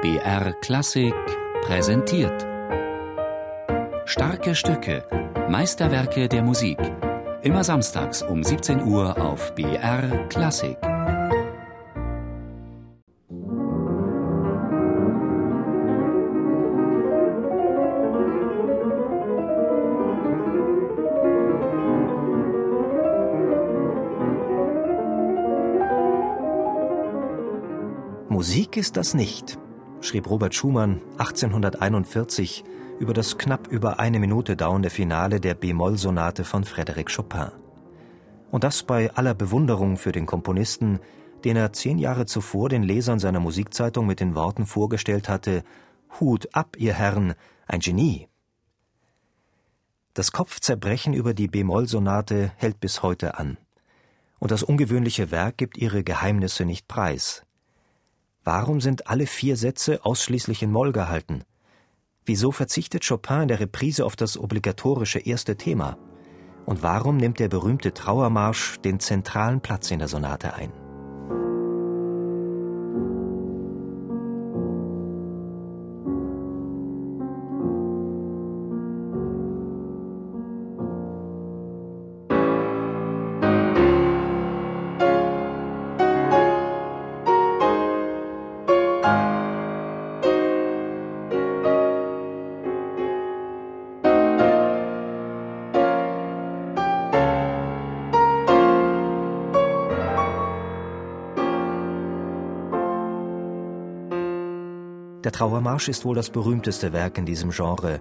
BR Klassik präsentiert. Starke Stücke, Meisterwerke der Musik. Immer samstags um 17 Uhr auf BR Klassik. Musik ist das nicht, schrieb Robert Schumann 1841 über das knapp über eine Minute dauernde Finale der B-Moll-Sonate von Frédéric Chopin. Und das bei aller Bewunderung für den Komponisten, den er zehn Jahre zuvor den Lesern seiner Musikzeitung mit den Worten vorgestellt hatte: Hut ab, ihr Herren, ein Genie. Das Kopfzerbrechen über die B-Moll-Sonate hält bis heute an. Und das ungewöhnliche Werk gibt ihre Geheimnisse nicht preis. Warum sind alle vier Sätze ausschließlich in Moll gehalten? Wieso verzichtet Chopin in der Reprise auf das obligatorische erste Thema? Und warum nimmt der berühmte Trauermarsch den zentralen Platz in der Sonate ein? Der Trauermarsch ist wohl das berühmteste Werk in diesem Genre.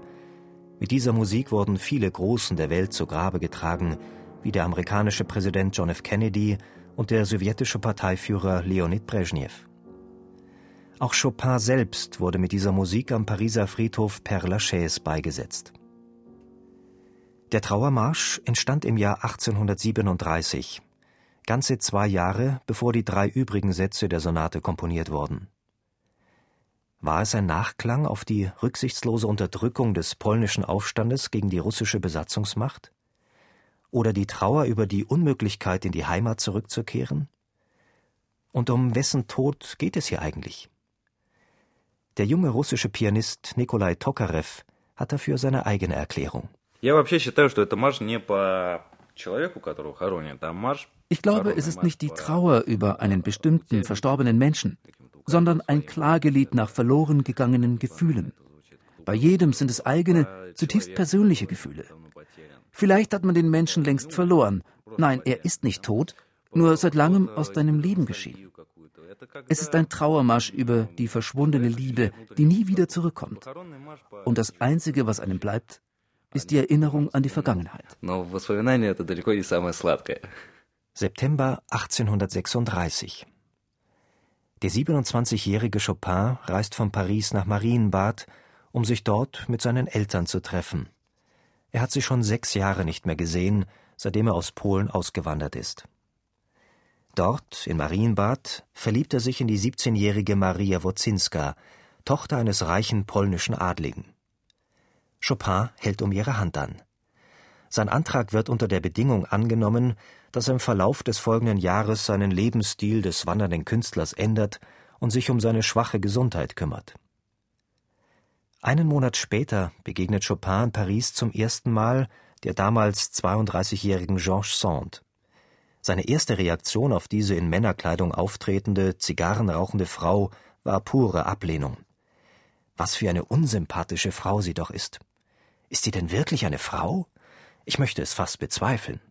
Mit dieser Musik wurden viele Großen der Welt zu Grabe getragen, wie der amerikanische Präsident John F. Kennedy und der sowjetische Parteiführer Leonid Brezhnev. Auch Chopin selbst wurde mit dieser Musik am Pariser Friedhof Père Lachaise beigesetzt. Der Trauermarsch entstand im Jahr 1837, ganze zwei Jahre bevor die drei übrigen Sätze der Sonate komponiert wurden. War es ein Nachklang auf die rücksichtslose Unterdrückung des polnischen Aufstandes gegen die russische Besatzungsmacht? Oder die Trauer über die Unmöglichkeit, in die Heimat zurückzukehren? Und um wessen Tod geht es hier eigentlich? Der junge russische Pianist Nikolai Tokarev hat dafür seine eigene Erklärung. Ich glaube, es ist nicht die Trauer über einen bestimmten verstorbenen Menschen, sondern ein Klagelied nach verloren gegangenen Gefühlen. Bei jedem sind es eigene, zutiefst persönliche Gefühle. Vielleicht hat man den Menschen längst verloren. Nein, er ist nicht tot, nur seit langem aus deinem Leben geschieden. Es ist ein Trauermarsch über die verschwundene Liebe, die nie wieder zurückkommt. Und das Einzige, was einem bleibt, ist die Erinnerung an die Vergangenheit. September 1836. Der 27-jährige Chopin reist von Paris nach Marienbad, um sich dort mit seinen Eltern zu treffen. Er hat sie schon sechs Jahre nicht mehr gesehen, seitdem er aus Polen ausgewandert ist. Dort, in Marienbad, verliebt er sich in die 17-jährige Maria Wozinska, Tochter eines reichen polnischen Adligen. Chopin hält um ihre Hand an. Sein Antrag wird unter der Bedingung angenommen, dass er im Verlauf des folgenden Jahres seinen Lebensstil des wandernden Künstlers ändert und sich um seine schwache Gesundheit kümmert. Einen Monat später begegnet Chopin in Paris zum ersten Mal der damals 32-jährigen Georges Sand. Seine erste Reaktion auf diese in Männerkleidung auftretende, zigarrenrauchende Frau war pure Ablehnung. Was für eine unsympathische Frau sie doch ist. Ist sie denn wirklich eine Frau? Ich möchte es fast bezweifeln.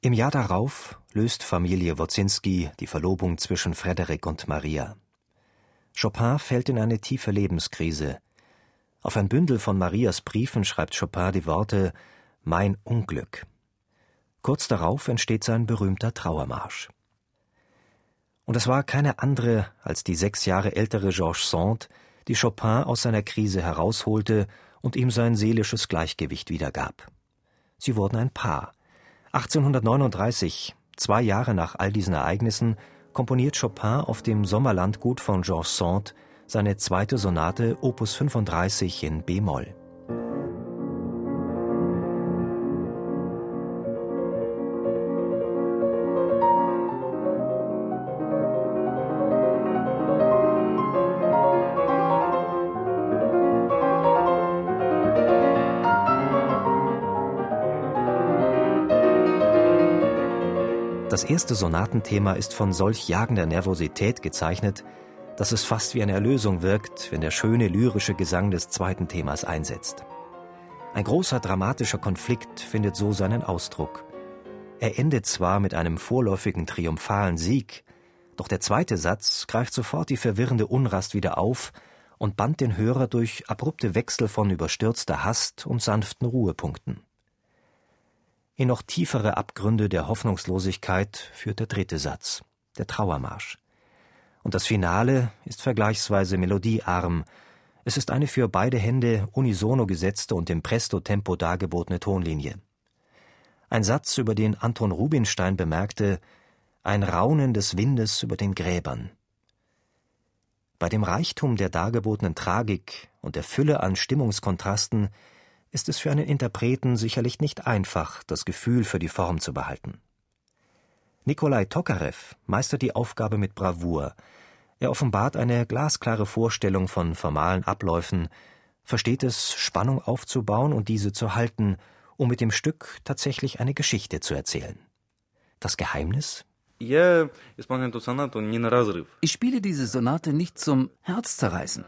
Im Jahr darauf löst Familie Wozinski die Verlobung zwischen Frederik und Maria. Chopin fällt in eine tiefe Lebenskrise. Auf ein Bündel von Marias Briefen schreibt Chopin die Worte Mein Unglück. Kurz darauf entsteht sein berühmter Trauermarsch. Und es war keine andere als die sechs Jahre ältere Georges Sand, die Chopin aus seiner Krise herausholte und ihm sein seelisches Gleichgewicht wiedergab. Sie wurden ein Paar. 1839, zwei Jahre nach all diesen Ereignissen, komponiert Chopin auf dem Sommerlandgut von Georges Sand seine zweite Sonate Opus 35 in B-Moll. Das erste Sonatenthema ist von solch jagender Nervosität gezeichnet, dass es fast wie eine Erlösung wirkt, wenn der schöne lyrische Gesang des zweiten Themas einsetzt. Ein großer dramatischer Konflikt findet so seinen Ausdruck. Er endet zwar mit einem vorläufigen triumphalen Sieg, doch der zweite Satz greift sofort die verwirrende Unrast wieder auf und band den Hörer durch abrupte Wechsel von überstürzter Hast und sanften Ruhepunkten. In noch tiefere Abgründe der Hoffnungslosigkeit führt der dritte Satz, der Trauermarsch. Und das Finale ist vergleichsweise melodiearm. Es ist eine für beide Hände unisono gesetzte und im Presto-Tempo dargebotene Tonlinie. Ein Satz, über den Anton Rubinstein bemerkte, ein Raunen des Windes über den Gräbern. Bei dem Reichtum der dargebotenen Tragik und der Fülle an Stimmungskontrasten ist es für einen Interpreten sicherlich nicht einfach, das Gefühl für die Form zu behalten. Nikolai Tokarev meistert die Aufgabe mit Bravour. Er offenbart eine glasklare Vorstellung von formalen Abläufen, versteht es, Spannung aufzubauen und diese zu halten, um mit dem Stück tatsächlich eine Geschichte zu erzählen. Das Geheimnis? Ich spiele diese Sonate nicht zum Herzzerreißen.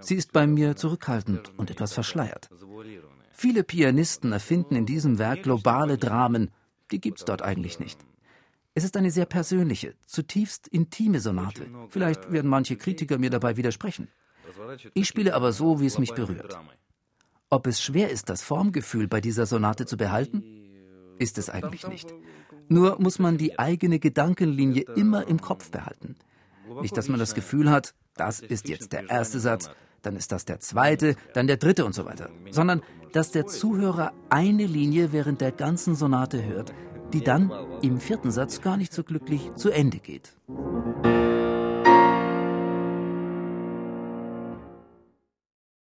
Sie ist bei mir zurückhaltend und etwas verschleiert. Viele Pianisten erfinden in diesem Werk globale Dramen, die gibt's dort eigentlich nicht. Es ist eine sehr persönliche, zutiefst intime Sonate. Vielleicht werden manche Kritiker mir dabei widersprechen. Ich spiele aber so, wie es mich berührt. Ob es schwer ist, das Formgefühl bei dieser Sonate zu behalten? Ist es eigentlich nicht. Nur muss man die eigene Gedankenlinie immer im Kopf behalten. Nicht, dass man das Gefühl hat, das ist jetzt der erste Satz, dann ist das der zweite, dann der dritte und so weiter, sondern dass der Zuhörer eine Linie während der ganzen Sonate hört, die dann im vierten Satz gar nicht so glücklich zu Ende geht.